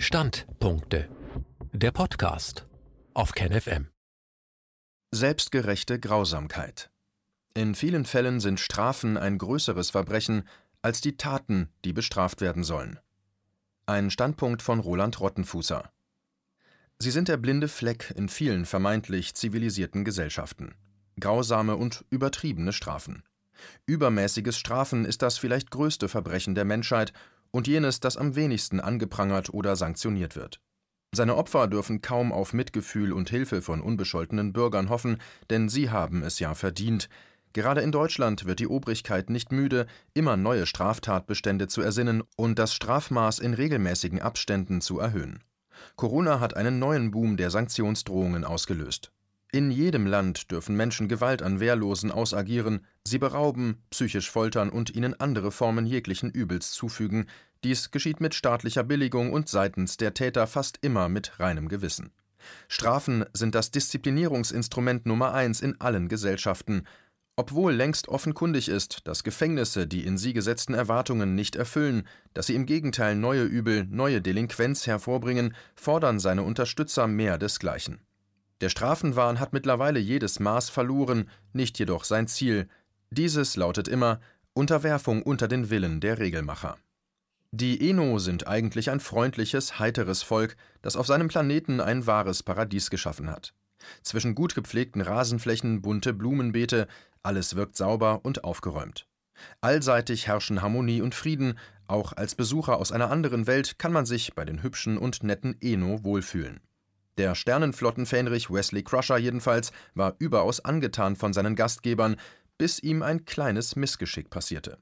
Standpunkte. Der Podcast auf KenFM. Selbstgerechte Grausamkeit. In vielen Fällen sind Strafen ein größeres Verbrechen als die Taten, die bestraft werden sollen. Ein Standpunkt von Roland Rottenfußer. Sie sind der blinde Fleck in vielen vermeintlich zivilisierten Gesellschaften. Grausame und übertriebene Strafen. Übermäßiges Strafen ist das vielleicht größte Verbrechen der Menschheit und jenes, das am wenigsten angeprangert oder sanktioniert wird. Seine Opfer dürfen kaum auf Mitgefühl und Hilfe von unbescholtenen Bürgern hoffen, denn sie haben es ja verdient. Gerade in Deutschland wird die Obrigkeit nicht müde, immer neue Straftatbestände zu ersinnen und das Strafmaß in regelmäßigen Abständen zu erhöhen. Corona hat einen neuen Boom der Sanktionsdrohungen ausgelöst. In jedem Land dürfen Menschen Gewalt an Wehrlosen ausagieren, sie berauben, psychisch foltern und ihnen andere Formen jeglichen Übels zufügen. Dies geschieht mit staatlicher Billigung und seitens der Täter fast immer mit reinem Gewissen. Strafen sind das Disziplinierungsinstrument Nummer eins in allen Gesellschaften. Obwohl längst offenkundig ist, dass Gefängnisse die in sie gesetzten Erwartungen nicht erfüllen, dass sie im Gegenteil neue Übel, neue Delinquenz hervorbringen, fordern seine Unterstützer mehr desgleichen. Der Strafenwahn hat mittlerweile jedes Maß verloren, nicht jedoch sein Ziel. Dieses lautet immer Unterwerfung unter den Willen der Regelmacher. Die Eno sind eigentlich ein freundliches, heiteres Volk, das auf seinem Planeten ein wahres Paradies geschaffen hat. Zwischen gut gepflegten Rasenflächen, bunte Blumenbeete, alles wirkt sauber und aufgeräumt. Allseitig herrschen Harmonie und Frieden, auch als Besucher aus einer anderen Welt kann man sich bei den hübschen und netten Eno wohlfühlen. Der Sternenflottenfähnrich Wesley Crusher jedenfalls war überaus angetan von seinen Gastgebern, bis ihm ein kleines Missgeschick passierte.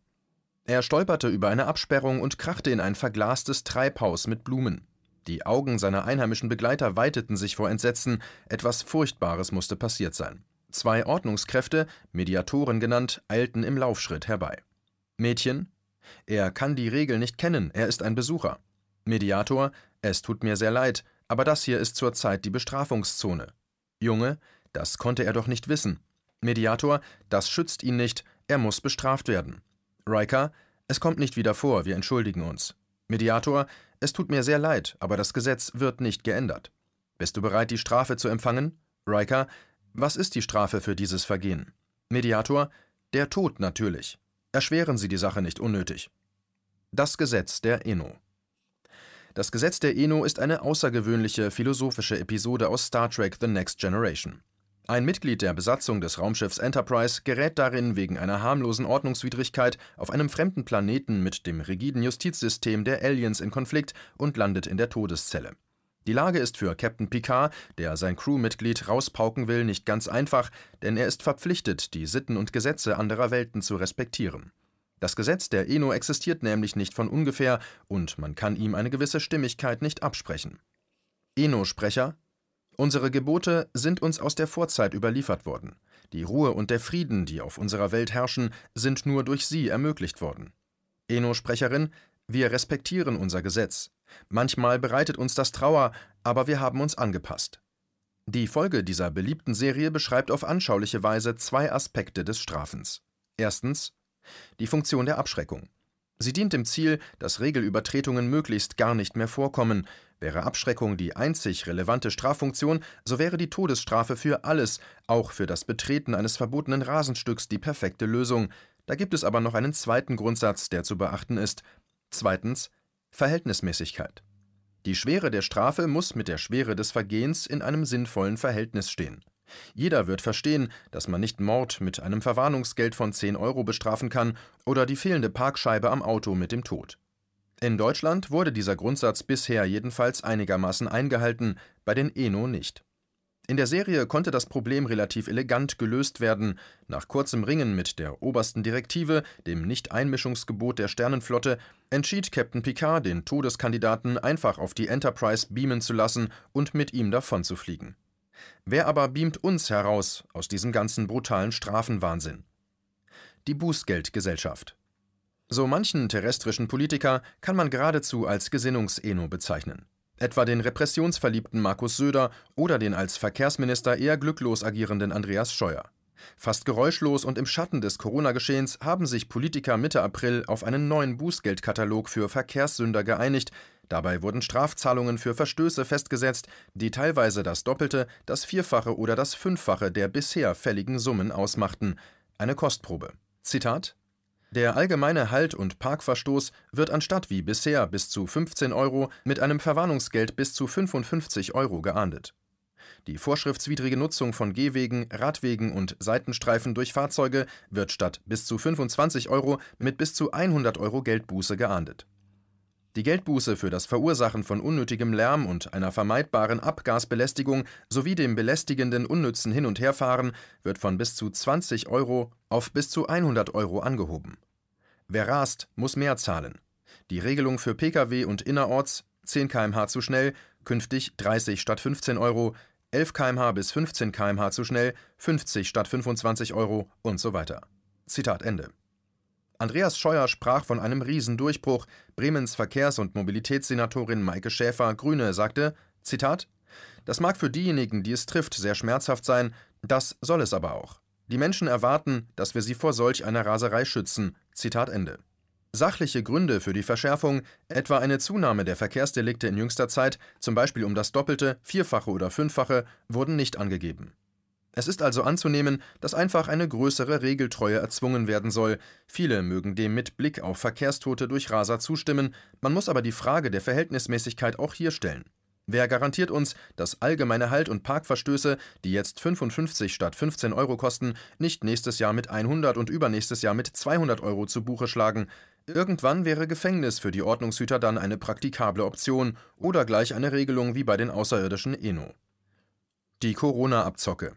Er stolperte über eine Absperrung und krachte in ein verglastes Treibhaus mit Blumen. Die Augen seiner einheimischen Begleiter weiteten sich vor Entsetzen, etwas Furchtbares musste passiert sein. Zwei Ordnungskräfte, Mediatoren genannt, eilten im Laufschritt herbei. Mädchen, er kann die Regel nicht kennen, er ist ein Besucher. Mediator, es tut mir sehr leid, aber das hier ist zurzeit die Bestrafungszone. Junge, das konnte er doch nicht wissen. Mediator, das schützt ihn nicht, er muss bestraft werden. Riker, es kommt nicht wieder vor, wir entschuldigen uns. Mediator, es tut mir sehr leid, aber das Gesetz wird nicht geändert. Bist du bereit, die Strafe zu empfangen? Riker, was ist die Strafe für dieses Vergehen? Mediator, der Tod natürlich. Erschweren Sie die Sache nicht unnötig. Das Gesetz der Eno. Das Gesetz der Eno ist eine außergewöhnliche philosophische Episode aus Star Trek The Next Generation. Ein Mitglied der Besatzung des Raumschiffs Enterprise gerät darin wegen einer harmlosen Ordnungswidrigkeit auf einem fremden Planeten mit dem rigiden Justizsystem der Aliens in Konflikt und landet in der Todeszelle. Die Lage ist für Captain Picard, der sein Crewmitglied rauspauken will, nicht ganz einfach, denn er ist verpflichtet, die Sitten und Gesetze anderer Welten zu respektieren. Das Gesetz der Eno existiert nämlich nicht von ungefähr und man kann ihm eine gewisse Stimmigkeit nicht absprechen. Eno-Sprecher Unsere Gebote sind uns aus der Vorzeit überliefert worden. Die Ruhe und der Frieden, die auf unserer Welt herrschen, sind nur durch sie ermöglicht worden. Eno-Sprecherin Wir respektieren unser Gesetz. Manchmal bereitet uns das Trauer, aber wir haben uns angepasst. Die Folge dieser beliebten Serie beschreibt auf anschauliche Weise zwei Aspekte des Strafens. Erstens die Funktion der Abschreckung. Sie dient dem Ziel, dass Regelübertretungen möglichst gar nicht mehr vorkommen. Wäre Abschreckung die einzig relevante Straffunktion, so wäre die Todesstrafe für alles, auch für das Betreten eines verbotenen Rasenstücks, die perfekte Lösung. Da gibt es aber noch einen zweiten Grundsatz, der zu beachten ist. Zweitens Verhältnismäßigkeit. Die Schwere der Strafe muss mit der Schwere des Vergehens in einem sinnvollen Verhältnis stehen. Jeder wird verstehen, dass man nicht Mord mit einem Verwarnungsgeld von 10 Euro bestrafen kann oder die fehlende Parkscheibe am Auto mit dem Tod. In Deutschland wurde dieser Grundsatz bisher jedenfalls einigermaßen eingehalten, bei den Eno nicht. In der Serie konnte das Problem relativ elegant gelöst werden. Nach kurzem Ringen mit der obersten Direktive, dem Nicht-Einmischungsgebot der Sternenflotte, entschied Captain Picard, den Todeskandidaten einfach auf die Enterprise beamen zu lassen und mit ihm davonzufliegen. Wer aber beamt uns heraus aus diesem ganzen brutalen Strafenwahnsinn? Die Bußgeldgesellschaft. So manchen terrestrischen Politiker kann man geradezu als Gesinnungseno bezeichnen. Etwa den repressionsverliebten Markus Söder oder den als Verkehrsminister eher glücklos agierenden Andreas Scheuer. Fast geräuschlos und im Schatten des Corona-Geschehens haben sich Politiker Mitte April auf einen neuen Bußgeldkatalog für Verkehrssünder geeinigt. Dabei wurden Strafzahlungen für Verstöße festgesetzt, die teilweise das Doppelte, das Vierfache oder das Fünffache der bisher fälligen Summen ausmachten. Eine Kostprobe. Zitat der allgemeine Halt- und Parkverstoß wird anstatt wie bisher bis zu 15 Euro mit einem Verwarnungsgeld bis zu 55 Euro geahndet. Die vorschriftswidrige Nutzung von Gehwegen, Radwegen und Seitenstreifen durch Fahrzeuge wird statt bis zu 25 Euro mit bis zu 100 Euro Geldbuße geahndet. Die Geldbuße für das Verursachen von unnötigem Lärm und einer vermeidbaren Abgasbelästigung sowie dem belästigenden unnützen Hin- und Herfahren wird von bis zu 20 Euro auf bis zu 100 Euro angehoben. Wer rast, muss mehr zahlen. Die Regelung für Pkw und innerorts 10 km/h zu schnell, künftig 30 statt 15 Euro, 11 km/h bis 15 km/h zu schnell, 50 statt 25 Euro und so weiter. Zitat Ende. Andreas Scheuer sprach von einem Riesendurchbruch. Bremens Verkehrs- und Mobilitätssenatorin Maike Schäfer, Grüne, sagte: Zitat: Das mag für diejenigen, die es trifft, sehr schmerzhaft sein, das soll es aber auch. Die Menschen erwarten, dass wir sie vor solch einer Raserei schützen. Zitat Ende. Sachliche Gründe für die Verschärfung, etwa eine Zunahme der Verkehrsdelikte in jüngster Zeit, zum Beispiel um das Doppelte, Vierfache oder Fünffache, wurden nicht angegeben. Es ist also anzunehmen, dass einfach eine größere Regeltreue erzwungen werden soll. Viele mögen dem mit Blick auf Verkehrstote durch Raser zustimmen, man muss aber die Frage der Verhältnismäßigkeit auch hier stellen. Wer garantiert uns, dass allgemeine Halt- und Parkverstöße, die jetzt 55 statt 15 Euro kosten, nicht nächstes Jahr mit 100 und übernächstes Jahr mit 200 Euro zu Buche schlagen? Irgendwann wäre Gefängnis für die Ordnungshüter dann eine praktikable Option oder gleich eine Regelung wie bei den außerirdischen Eno. Die Corona-Abzocke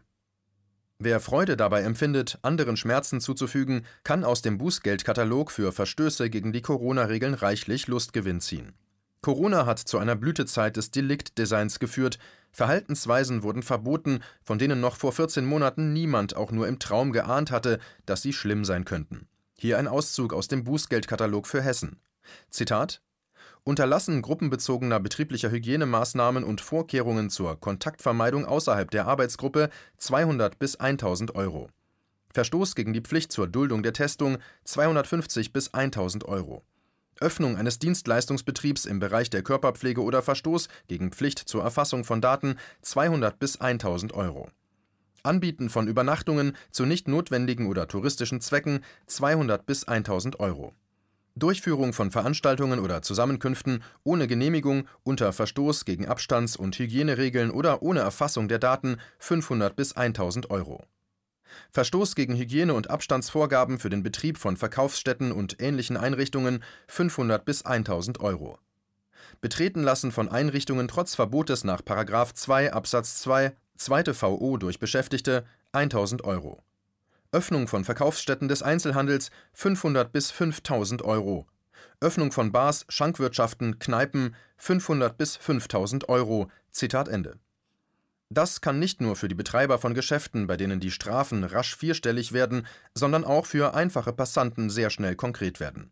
Wer Freude dabei empfindet, anderen Schmerzen zuzufügen, kann aus dem Bußgeldkatalog für Verstöße gegen die Corona-Regeln reichlich Lustgewinn ziehen. Corona hat zu einer Blütezeit des Deliktdesigns geführt. Verhaltensweisen wurden verboten, von denen noch vor 14 Monaten niemand auch nur im Traum geahnt hatte, dass sie schlimm sein könnten. Hier ein Auszug aus dem Bußgeldkatalog für Hessen. Zitat Unterlassen gruppenbezogener betrieblicher Hygienemaßnahmen und Vorkehrungen zur Kontaktvermeidung außerhalb der Arbeitsgruppe 200 bis 1000 Euro. Verstoß gegen die Pflicht zur Duldung der Testung 250 bis 1000 Euro. Öffnung eines Dienstleistungsbetriebs im Bereich der Körperpflege oder Verstoß gegen Pflicht zur Erfassung von Daten 200 bis 1000 Euro. Anbieten von Übernachtungen zu nicht notwendigen oder touristischen Zwecken 200 bis 1000 Euro. Durchführung von Veranstaltungen oder Zusammenkünften ohne Genehmigung, unter Verstoß gegen Abstands- und Hygieneregeln oder ohne Erfassung der Daten 500 bis 1000 Euro. Verstoß gegen Hygiene- und Abstandsvorgaben für den Betrieb von Verkaufsstätten und ähnlichen Einrichtungen 500 bis 1000 Euro. Betreten lassen von Einrichtungen trotz Verbotes nach 2 Absatz 2 zweite VO durch Beschäftigte 1000 Euro. Öffnung von Verkaufsstätten des Einzelhandels 500 bis 5000 Euro. Öffnung von Bars, Schankwirtschaften, Kneipen 500 bis 5000 Euro. Zitat Ende. Das kann nicht nur für die Betreiber von Geschäften, bei denen die Strafen rasch vierstellig werden, sondern auch für einfache Passanten sehr schnell konkret werden.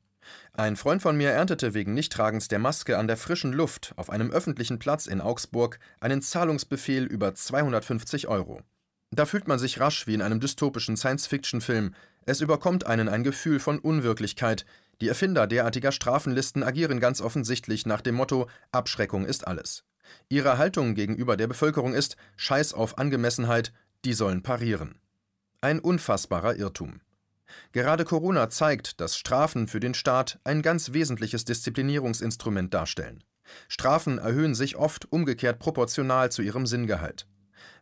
Ein Freund von mir erntete wegen Nichttragens der Maske an der frischen Luft auf einem öffentlichen Platz in Augsburg einen Zahlungsbefehl über 250 Euro. Da fühlt man sich rasch wie in einem dystopischen Science-Fiction-Film. Es überkommt einen ein Gefühl von Unwirklichkeit. Die Erfinder derartiger Strafenlisten agieren ganz offensichtlich nach dem Motto: Abschreckung ist alles. Ihre Haltung gegenüber der Bevölkerung ist: Scheiß auf Angemessenheit, die sollen parieren. Ein unfassbarer Irrtum. Gerade Corona zeigt, dass Strafen für den Staat ein ganz wesentliches Disziplinierungsinstrument darstellen. Strafen erhöhen sich oft umgekehrt proportional zu ihrem Sinngehalt.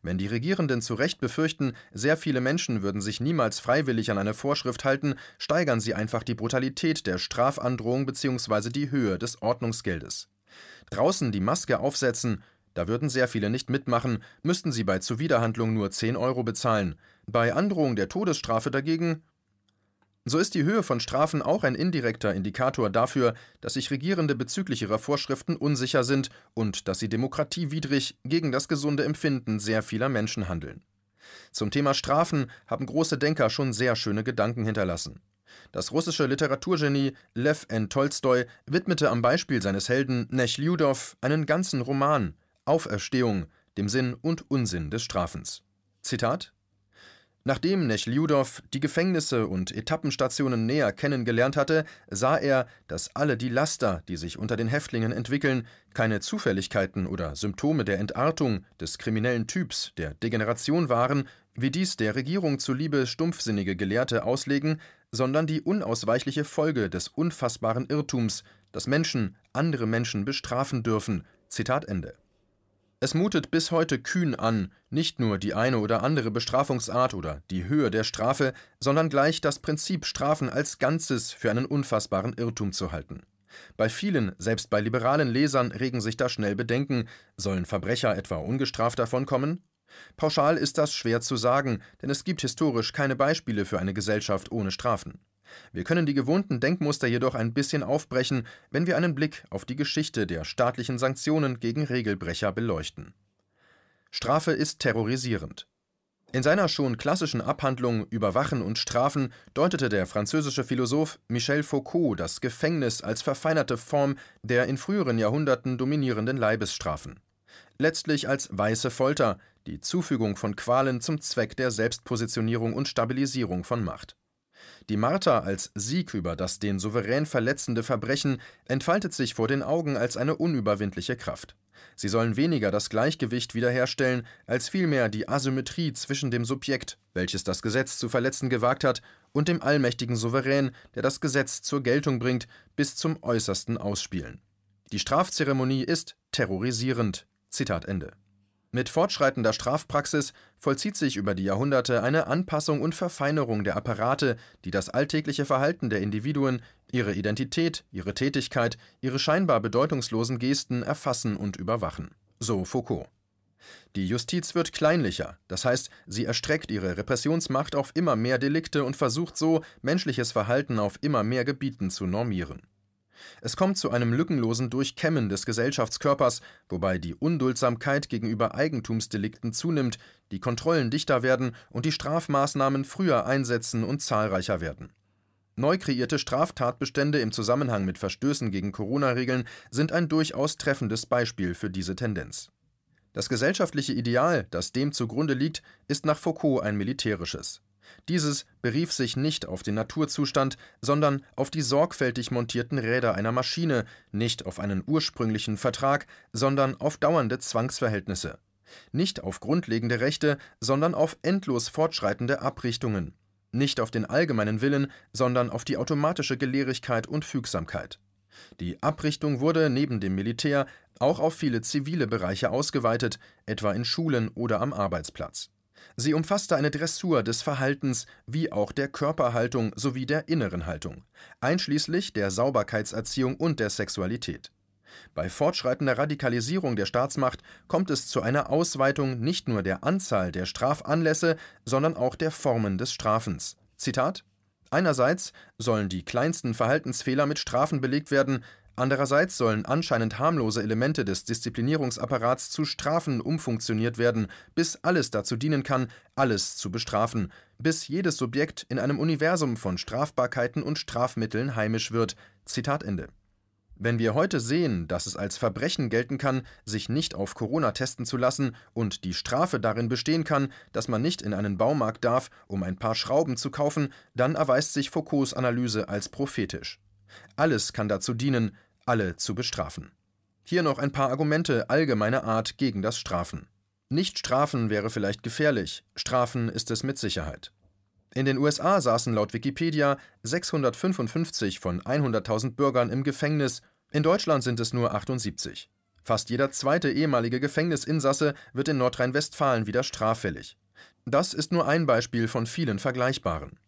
Wenn die Regierenden zu Recht befürchten, sehr viele Menschen würden sich niemals freiwillig an eine Vorschrift halten, steigern sie einfach die Brutalität der Strafandrohung bzw. die Höhe des Ordnungsgeldes. Draußen die Maske aufsetzen, da würden sehr viele nicht mitmachen, müssten sie bei Zuwiderhandlung nur 10 Euro bezahlen. Bei Androhung der Todesstrafe dagegen so ist die Höhe von Strafen auch ein indirekter Indikator dafür, dass sich Regierende bezüglich ihrer Vorschriften unsicher sind und dass sie demokratiewidrig gegen das gesunde Empfinden sehr vieler Menschen handeln. Zum Thema Strafen haben große Denker schon sehr schöne Gedanken hinterlassen. Das russische Literaturgenie Lev N. Tolstoi widmete am Beispiel seines Helden Nechludow einen ganzen Roman Auferstehung, dem Sinn und Unsinn des Strafens. Zitat Nachdem Nechliudow die Gefängnisse und Etappenstationen näher kennengelernt hatte, sah er, dass alle die Laster, die sich unter den Häftlingen entwickeln, keine Zufälligkeiten oder Symptome der Entartung, des kriminellen Typs, der Degeneration waren, wie dies der Regierung zuliebe stumpfsinnige Gelehrte auslegen, sondern die unausweichliche Folge des unfassbaren Irrtums, dass Menschen andere Menschen bestrafen dürfen. Zitat Ende. Es mutet bis heute kühn an, nicht nur die eine oder andere Bestrafungsart oder die Höhe der Strafe, sondern gleich das Prinzip Strafen als Ganzes für einen unfassbaren Irrtum zu halten. Bei vielen, selbst bei liberalen Lesern, regen sich da schnell Bedenken, sollen Verbrecher etwa ungestraft davonkommen? Pauschal ist das schwer zu sagen, denn es gibt historisch keine Beispiele für eine Gesellschaft ohne Strafen. Wir können die gewohnten Denkmuster jedoch ein bisschen aufbrechen, wenn wir einen Blick auf die Geschichte der staatlichen Sanktionen gegen Regelbrecher beleuchten. Strafe ist terrorisierend. In seiner schon klassischen Abhandlung Überwachen und Strafen deutete der französische Philosoph Michel Foucault das Gefängnis als verfeinerte Form der in früheren Jahrhunderten dominierenden Leibesstrafen. Letztlich als weiße Folter, die Zufügung von Qualen zum Zweck der Selbstpositionierung und Stabilisierung von Macht. Die Marter als Sieg über das den Souverän verletzende Verbrechen entfaltet sich vor den Augen als eine unüberwindliche Kraft. Sie sollen weniger das Gleichgewicht wiederherstellen, als vielmehr die Asymmetrie zwischen dem Subjekt, welches das Gesetz zu verletzen gewagt hat, und dem allmächtigen Souverän, der das Gesetz zur Geltung bringt, bis zum Äußersten ausspielen. Die Strafzeremonie ist terrorisierend. Zitat Ende. Mit fortschreitender Strafpraxis vollzieht sich über die Jahrhunderte eine Anpassung und Verfeinerung der Apparate, die das alltägliche Verhalten der Individuen, ihre Identität, ihre Tätigkeit, ihre scheinbar bedeutungslosen Gesten erfassen und überwachen. So Foucault. Die Justiz wird kleinlicher, das heißt, sie erstreckt ihre Repressionsmacht auf immer mehr Delikte und versucht so, menschliches Verhalten auf immer mehr Gebieten zu normieren. Es kommt zu einem lückenlosen Durchkämmen des Gesellschaftskörpers, wobei die Unduldsamkeit gegenüber Eigentumsdelikten zunimmt, die Kontrollen dichter werden und die Strafmaßnahmen früher einsetzen und zahlreicher werden. Neu kreierte Straftatbestände im Zusammenhang mit Verstößen gegen Corona-Regeln sind ein durchaus treffendes Beispiel für diese Tendenz. Das gesellschaftliche Ideal, das dem zugrunde liegt, ist nach Foucault ein militärisches. Dieses berief sich nicht auf den Naturzustand, sondern auf die sorgfältig montierten Räder einer Maschine, nicht auf einen ursprünglichen Vertrag, sondern auf dauernde Zwangsverhältnisse. Nicht auf grundlegende Rechte, sondern auf endlos fortschreitende Abrichtungen. Nicht auf den allgemeinen Willen, sondern auf die automatische Gelehrigkeit und Fügsamkeit. Die Abrichtung wurde neben dem Militär auch auf viele zivile Bereiche ausgeweitet, etwa in Schulen oder am Arbeitsplatz. Sie umfasste eine Dressur des Verhaltens wie auch der Körperhaltung sowie der inneren Haltung, einschließlich der Sauberkeitserziehung und der Sexualität. Bei fortschreitender Radikalisierung der Staatsmacht kommt es zu einer Ausweitung nicht nur der Anzahl der Strafanlässe, sondern auch der Formen des Strafens. Zitat Einerseits sollen die kleinsten Verhaltensfehler mit Strafen belegt werden, Andererseits sollen anscheinend harmlose Elemente des Disziplinierungsapparats zu Strafen umfunktioniert werden, bis alles dazu dienen kann, alles zu bestrafen, bis jedes Subjekt in einem Universum von Strafbarkeiten und Strafmitteln heimisch wird. Zitat Ende. Wenn wir heute sehen, dass es als Verbrechen gelten kann, sich nicht auf Corona testen zu lassen und die Strafe darin bestehen kann, dass man nicht in einen Baumarkt darf, um ein paar Schrauben zu kaufen, dann erweist sich Foucaults Analyse als prophetisch. Alles kann dazu dienen, alle zu bestrafen. Hier noch ein paar Argumente allgemeiner Art gegen das Strafen. Nicht strafen wäre vielleicht gefährlich, strafen ist es mit Sicherheit. In den USA saßen laut Wikipedia 655 von 100.000 Bürgern im Gefängnis, in Deutschland sind es nur 78. Fast jeder zweite ehemalige Gefängnisinsasse wird in Nordrhein-Westfalen wieder straffällig. Das ist nur ein Beispiel von vielen vergleichbaren.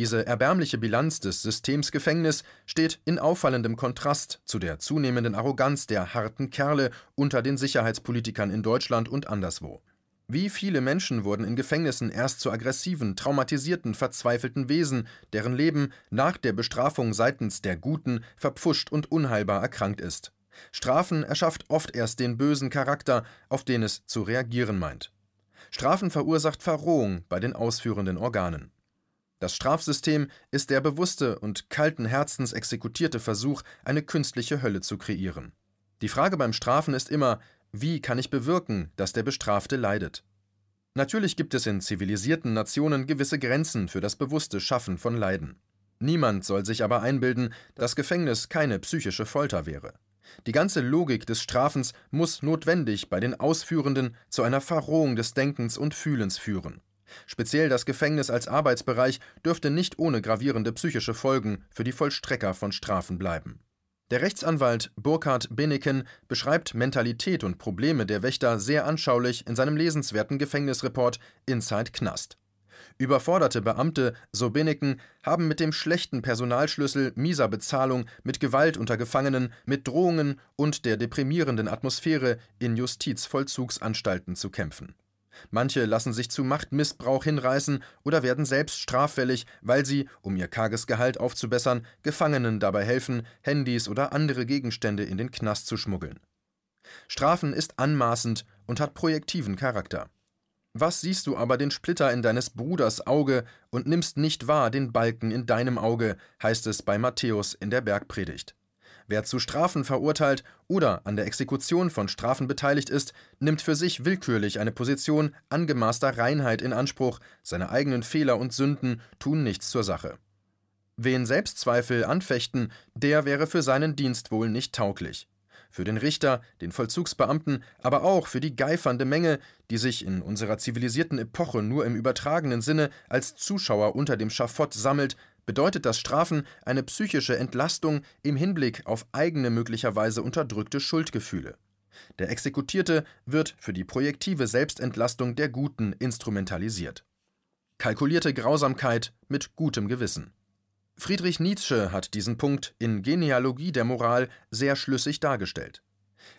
Diese erbärmliche Bilanz des Systems Gefängnis steht in auffallendem Kontrast zu der zunehmenden Arroganz der harten Kerle unter den Sicherheitspolitikern in Deutschland und anderswo. Wie viele Menschen wurden in Gefängnissen erst zu aggressiven, traumatisierten, verzweifelten Wesen, deren Leben nach der Bestrafung seitens der Guten verpfuscht und unheilbar erkrankt ist. Strafen erschafft oft erst den bösen Charakter, auf den es zu reagieren meint. Strafen verursacht Verrohung bei den ausführenden Organen. Das Strafsystem ist der bewusste und kalten Herzens exekutierte Versuch, eine künstliche Hölle zu kreieren. Die Frage beim Strafen ist immer, wie kann ich bewirken, dass der Bestrafte leidet? Natürlich gibt es in zivilisierten Nationen gewisse Grenzen für das bewusste Schaffen von Leiden. Niemand soll sich aber einbilden, dass Gefängnis keine psychische Folter wäre. Die ganze Logik des Strafens muss notwendig bei den Ausführenden zu einer Verrohung des Denkens und Fühlens führen. Speziell das Gefängnis als Arbeitsbereich dürfte nicht ohne gravierende psychische Folgen für die Vollstrecker von Strafen bleiben. Der Rechtsanwalt Burkhard Beneken beschreibt Mentalität und Probleme der Wächter sehr anschaulich in seinem lesenswerten Gefängnisreport Inside Knast. Überforderte Beamte, so Beneken, haben mit dem schlechten Personalschlüssel, mieser Bezahlung, mit Gewalt unter Gefangenen, mit Drohungen und der deprimierenden Atmosphäre in Justizvollzugsanstalten zu kämpfen. Manche lassen sich zu Machtmissbrauch hinreißen oder werden selbst straffällig, weil sie, um ihr karges Gehalt aufzubessern, Gefangenen dabei helfen, Handys oder andere Gegenstände in den Knast zu schmuggeln. Strafen ist anmaßend und hat projektiven Charakter. Was siehst du aber den Splitter in deines Bruders Auge und nimmst nicht wahr den Balken in deinem Auge, heißt es bei Matthäus in der Bergpredigt. Wer zu Strafen verurteilt oder an der Exekution von Strafen beteiligt ist, nimmt für sich willkürlich eine Position angemaßter Reinheit in Anspruch, seine eigenen Fehler und Sünden tun nichts zur Sache. Wen Selbstzweifel anfechten, der wäre für seinen Dienst wohl nicht tauglich. Für den Richter, den Vollzugsbeamten, aber auch für die geifernde Menge, die sich in unserer zivilisierten Epoche nur im übertragenen Sinne als Zuschauer unter dem Schafott sammelt, bedeutet das Strafen eine psychische Entlastung im Hinblick auf eigene möglicherweise unterdrückte Schuldgefühle. Der Exekutierte wird für die projektive Selbstentlastung der Guten instrumentalisiert. Kalkulierte Grausamkeit mit gutem Gewissen. Friedrich Nietzsche hat diesen Punkt in Genealogie der Moral sehr schlüssig dargestellt.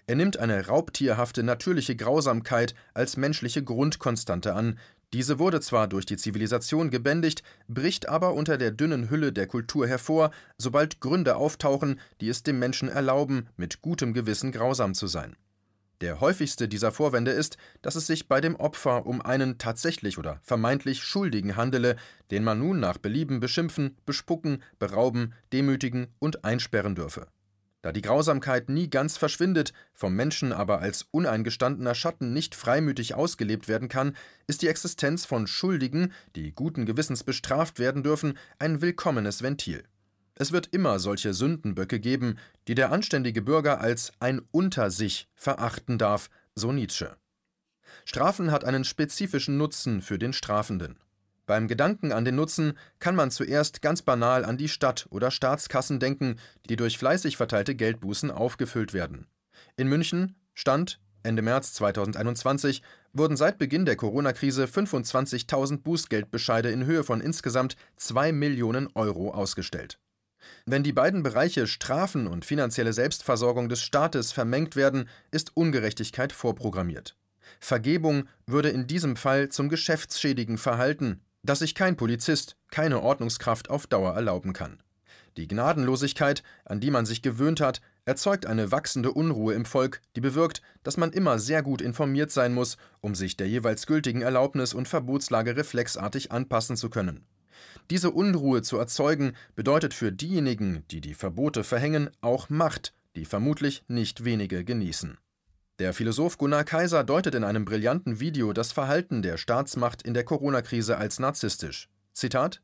Er nimmt eine raubtierhafte natürliche Grausamkeit als menschliche Grundkonstante an, diese wurde zwar durch die Zivilisation gebändigt, bricht aber unter der dünnen Hülle der Kultur hervor, sobald Gründe auftauchen, die es dem Menschen erlauben, mit gutem Gewissen grausam zu sein. Der häufigste dieser Vorwände ist, dass es sich bei dem Opfer um einen tatsächlich oder vermeintlich Schuldigen handele, den man nun nach Belieben beschimpfen, bespucken, berauben, demütigen und einsperren dürfe. Da die Grausamkeit nie ganz verschwindet, vom Menschen aber als uneingestandener Schatten nicht freimütig ausgelebt werden kann, ist die Existenz von Schuldigen, die guten Gewissens bestraft werden dürfen, ein willkommenes Ventil. Es wird immer solche Sündenböcke geben, die der anständige Bürger als ein Unter sich verachten darf, so Nietzsche. Strafen hat einen spezifischen Nutzen für den Strafenden. Beim Gedanken an den Nutzen kann man zuerst ganz banal an die Stadt- oder Staatskassen denken, die durch fleißig verteilte Geldbußen aufgefüllt werden. In München stand Ende März 2021 wurden seit Beginn der Corona-Krise 25.000 Bußgeldbescheide in Höhe von insgesamt 2 Millionen Euro ausgestellt. Wenn die beiden Bereiche Strafen und finanzielle Selbstversorgung des Staates vermengt werden, ist Ungerechtigkeit vorprogrammiert. Vergebung würde in diesem Fall zum geschäftsschädigen Verhalten, das sich kein Polizist, keine Ordnungskraft auf Dauer erlauben kann. Die Gnadenlosigkeit, an die man sich gewöhnt hat, erzeugt eine wachsende Unruhe im Volk, die bewirkt, dass man immer sehr gut informiert sein muss, um sich der jeweils gültigen Erlaubnis und Verbotslage reflexartig anpassen zu können. Diese Unruhe zu erzeugen, bedeutet für diejenigen, die die Verbote verhängen, auch Macht, die vermutlich nicht wenige genießen. Der Philosoph Gunnar Kaiser deutet in einem brillanten Video das Verhalten der Staatsmacht in der Corona-Krise als narzisstisch. Zitat: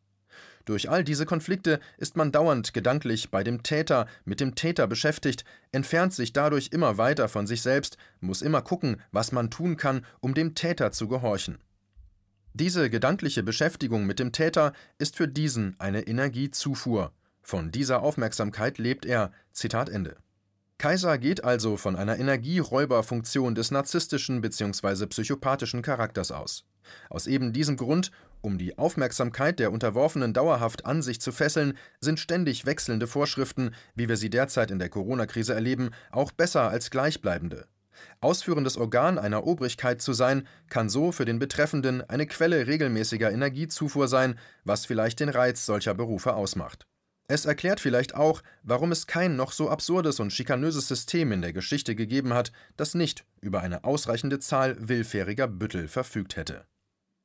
Durch all diese Konflikte ist man dauernd gedanklich bei dem Täter, mit dem Täter beschäftigt, entfernt sich dadurch immer weiter von sich selbst, muss immer gucken, was man tun kann, um dem Täter zu gehorchen. Diese gedankliche Beschäftigung mit dem Täter ist für diesen eine Energiezufuhr. Von dieser Aufmerksamkeit lebt er. Zitat Ende. Kaiser geht also von einer Energieräuberfunktion des narzisstischen bzw. psychopathischen Charakters aus. Aus eben diesem Grund, um die Aufmerksamkeit der Unterworfenen dauerhaft an sich zu fesseln, sind ständig wechselnde Vorschriften, wie wir sie derzeit in der Corona-Krise erleben, auch besser als gleichbleibende. Ausführendes Organ einer Obrigkeit zu sein, kann so für den Betreffenden eine Quelle regelmäßiger Energiezufuhr sein, was vielleicht den Reiz solcher Berufe ausmacht. Es erklärt vielleicht auch, warum es kein noch so absurdes und schikanöses System in der Geschichte gegeben hat, das nicht über eine ausreichende Zahl willfähriger Büttel verfügt hätte.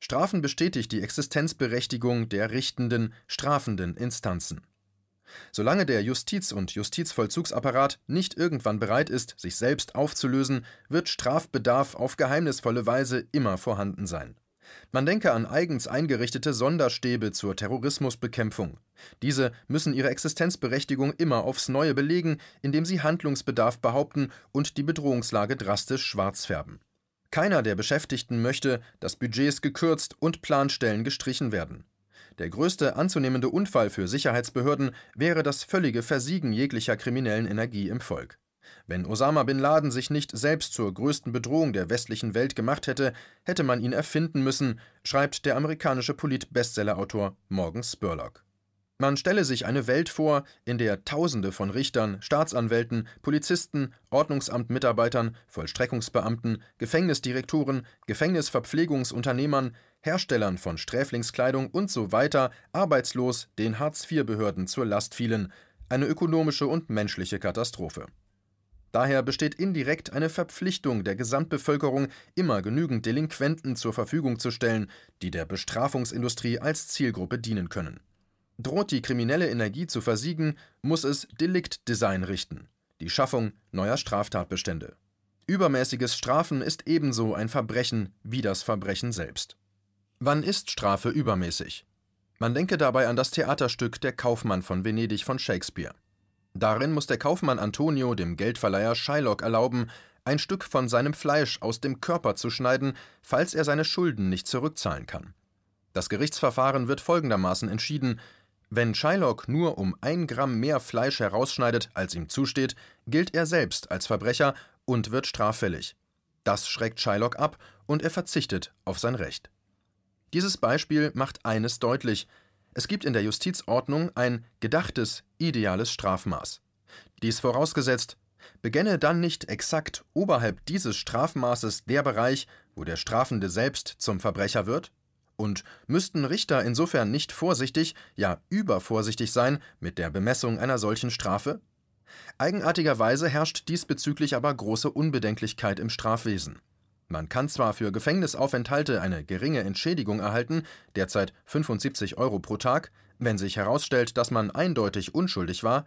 Strafen bestätigt die Existenzberechtigung der richtenden, strafenden Instanzen. Solange der Justiz- und Justizvollzugsapparat nicht irgendwann bereit ist, sich selbst aufzulösen, wird Strafbedarf auf geheimnisvolle Weise immer vorhanden sein. Man denke an eigens eingerichtete Sonderstäbe zur Terrorismusbekämpfung. Diese müssen ihre Existenzberechtigung immer aufs Neue belegen, indem sie Handlungsbedarf behaupten und die Bedrohungslage drastisch schwarz färben. Keiner der Beschäftigten möchte, dass Budgets gekürzt und Planstellen gestrichen werden. Der größte anzunehmende Unfall für Sicherheitsbehörden wäre das völlige Versiegen jeglicher kriminellen Energie im Volk. Wenn Osama bin Laden sich nicht selbst zur größten Bedrohung der westlichen Welt gemacht hätte, hätte man ihn erfinden müssen, schreibt der amerikanische Polit-Bestsellerautor Morgan Spurlock. Man stelle sich eine Welt vor, in der Tausende von Richtern, Staatsanwälten, Polizisten, Ordnungsamtmitarbeitern, Vollstreckungsbeamten, Gefängnisdirektoren, Gefängnisverpflegungsunternehmern, Herstellern von Sträflingskleidung und so weiter arbeitslos den Hartz-IV-Behörden zur Last fielen, eine ökonomische und menschliche Katastrophe. Daher besteht indirekt eine Verpflichtung der Gesamtbevölkerung, immer genügend Delinquenten zur Verfügung zu stellen, die der Bestrafungsindustrie als Zielgruppe dienen können. Droht die kriminelle Energie zu versiegen, muss es Deliktdesign richten, die Schaffung neuer Straftatbestände. Übermäßiges Strafen ist ebenso ein Verbrechen wie das Verbrechen selbst. Wann ist Strafe übermäßig? Man denke dabei an das Theaterstück Der Kaufmann von Venedig von Shakespeare. Darin muss der Kaufmann Antonio dem Geldverleiher Shylock erlauben, ein Stück von seinem Fleisch aus dem Körper zu schneiden, falls er seine Schulden nicht zurückzahlen kann. Das Gerichtsverfahren wird folgendermaßen entschieden: Wenn Shylock nur um ein Gramm mehr Fleisch herausschneidet, als ihm zusteht, gilt er selbst als Verbrecher und wird straffällig. Das schreckt Shylock ab und er verzichtet auf sein Recht. Dieses Beispiel macht eines deutlich: es gibt in der Justizordnung ein gedachtes, ideales Strafmaß. Dies vorausgesetzt, begänne dann nicht exakt oberhalb dieses Strafmaßes der Bereich, wo der Strafende selbst zum Verbrecher wird? Und müssten Richter insofern nicht vorsichtig, ja übervorsichtig sein mit der Bemessung einer solchen Strafe? Eigenartigerweise herrscht diesbezüglich aber große Unbedenklichkeit im Strafwesen. Man kann zwar für Gefängnisaufenthalte eine geringe Entschädigung erhalten, derzeit 75 Euro pro Tag, wenn sich herausstellt, dass man eindeutig unschuldig war,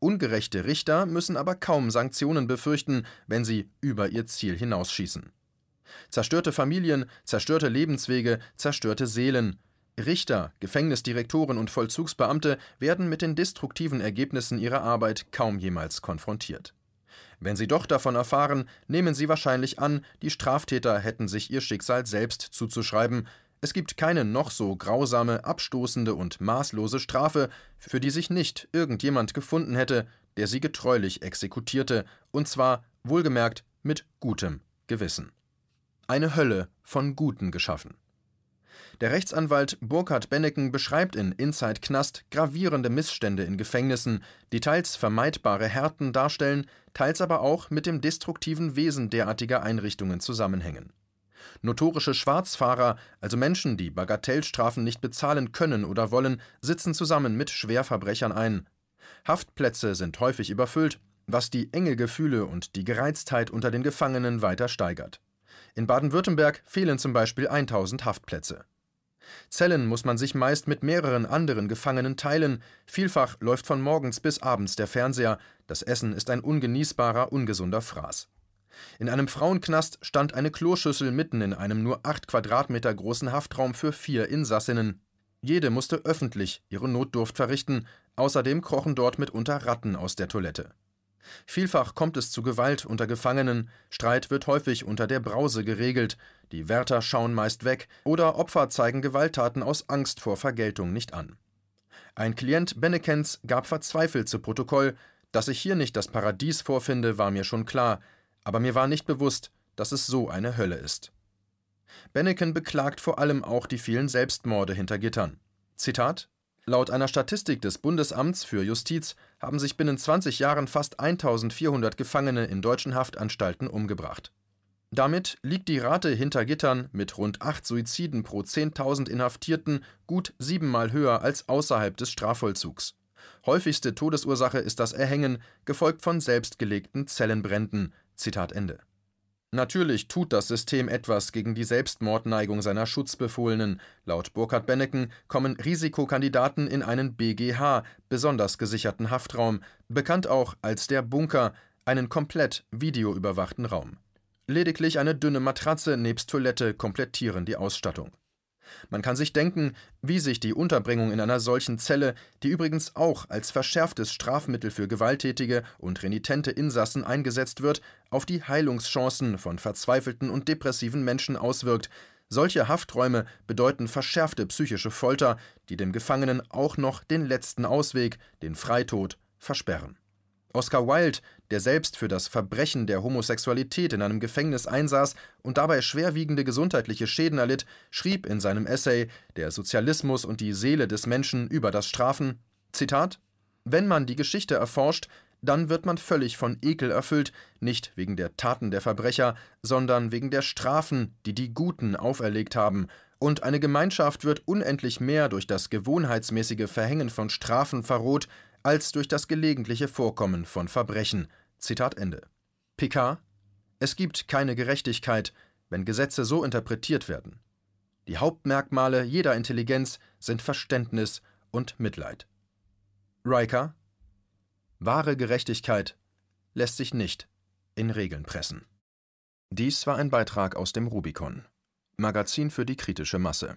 ungerechte Richter müssen aber kaum Sanktionen befürchten, wenn sie über ihr Ziel hinausschießen. Zerstörte Familien, zerstörte Lebenswege, zerstörte Seelen. Richter, Gefängnisdirektoren und Vollzugsbeamte werden mit den destruktiven Ergebnissen ihrer Arbeit kaum jemals konfrontiert. Wenn Sie doch davon erfahren, nehmen Sie wahrscheinlich an, die Straftäter hätten sich ihr Schicksal selbst zuzuschreiben. Es gibt keine noch so grausame, abstoßende und maßlose Strafe, für die sich nicht irgendjemand gefunden hätte, der sie getreulich exekutierte, und zwar, wohlgemerkt, mit gutem Gewissen. Eine Hölle von Guten geschaffen. Der Rechtsanwalt Burkhard Benneken beschreibt in Inside Knast gravierende Missstände in Gefängnissen, die teils vermeidbare Härten darstellen, teils aber auch mit dem destruktiven Wesen derartiger Einrichtungen zusammenhängen. Notorische Schwarzfahrer, also Menschen, die Bagatellstrafen nicht bezahlen können oder wollen, sitzen zusammen mit Schwerverbrechern ein. Haftplätze sind häufig überfüllt, was die enge Gefühle und die Gereiztheit unter den Gefangenen weiter steigert. In Baden-Württemberg fehlen zum Beispiel 1000 Haftplätze. Zellen muss man sich meist mit mehreren anderen Gefangenen teilen, vielfach läuft von morgens bis abends der Fernseher, das Essen ist ein ungenießbarer, ungesunder Fraß. In einem Frauenknast stand eine Kloschüssel mitten in einem nur acht Quadratmeter großen Haftraum für vier Insassinnen. Jede musste öffentlich ihre Notdurft verrichten, außerdem krochen dort mitunter Ratten aus der Toilette. Vielfach kommt es zu Gewalt unter Gefangenen, Streit wird häufig unter der Brause geregelt, die Wärter schauen meist weg oder Opfer zeigen Gewalttaten aus Angst vor Vergeltung nicht an. Ein Klient Bennekens gab verzweifelt zu Protokoll, dass ich hier nicht das Paradies vorfinde, war mir schon klar, aber mir war nicht bewusst, dass es so eine Hölle ist. Benneken beklagt vor allem auch die vielen Selbstmorde hinter Gittern. Zitat Laut einer Statistik des Bundesamts für Justiz haben sich binnen 20 Jahren fast 1400 Gefangene in deutschen Haftanstalten umgebracht. Damit liegt die Rate hinter Gittern mit rund 8 Suiziden pro 10.000 Inhaftierten gut siebenmal höher als außerhalb des Strafvollzugs. Häufigste Todesursache ist das Erhängen, gefolgt von selbstgelegten Zellenbränden. Zitat Ende. Natürlich tut das System etwas gegen die Selbstmordneigung seiner Schutzbefohlenen. Laut Burkhard Benneken kommen Risikokandidaten in einen BGH, besonders gesicherten Haftraum, bekannt auch als der Bunker, einen komplett videoüberwachten Raum. Lediglich eine dünne Matratze nebst Toilette komplettieren die Ausstattung. Man kann sich denken, wie sich die Unterbringung in einer solchen Zelle, die übrigens auch als verschärftes Strafmittel für gewalttätige und renitente Insassen eingesetzt wird, auf die Heilungschancen von verzweifelten und depressiven Menschen auswirkt. Solche Hafträume bedeuten verschärfte psychische Folter, die dem Gefangenen auch noch den letzten Ausweg, den Freitod, versperren. Oscar Wilde, der selbst für das Verbrechen der Homosexualität in einem Gefängnis einsaß und dabei schwerwiegende gesundheitliche Schäden erlitt, schrieb in seinem Essay Der Sozialismus und die Seele des Menschen über das Strafen: Zitat: Wenn man die Geschichte erforscht, dann wird man völlig von Ekel erfüllt, nicht wegen der Taten der Verbrecher, sondern wegen der Strafen, die die Guten auferlegt haben, und eine Gemeinschaft wird unendlich mehr durch das gewohnheitsmäßige Verhängen von Strafen verroht, als durch das gelegentliche Vorkommen von Verbrechen. Zitat Ende. Picard Es gibt keine Gerechtigkeit, wenn Gesetze so interpretiert werden. Die Hauptmerkmale jeder Intelligenz sind Verständnis und Mitleid. Riker Wahre Gerechtigkeit lässt sich nicht in Regeln pressen. Dies war ein Beitrag aus dem Rubicon, Magazin für die kritische Masse.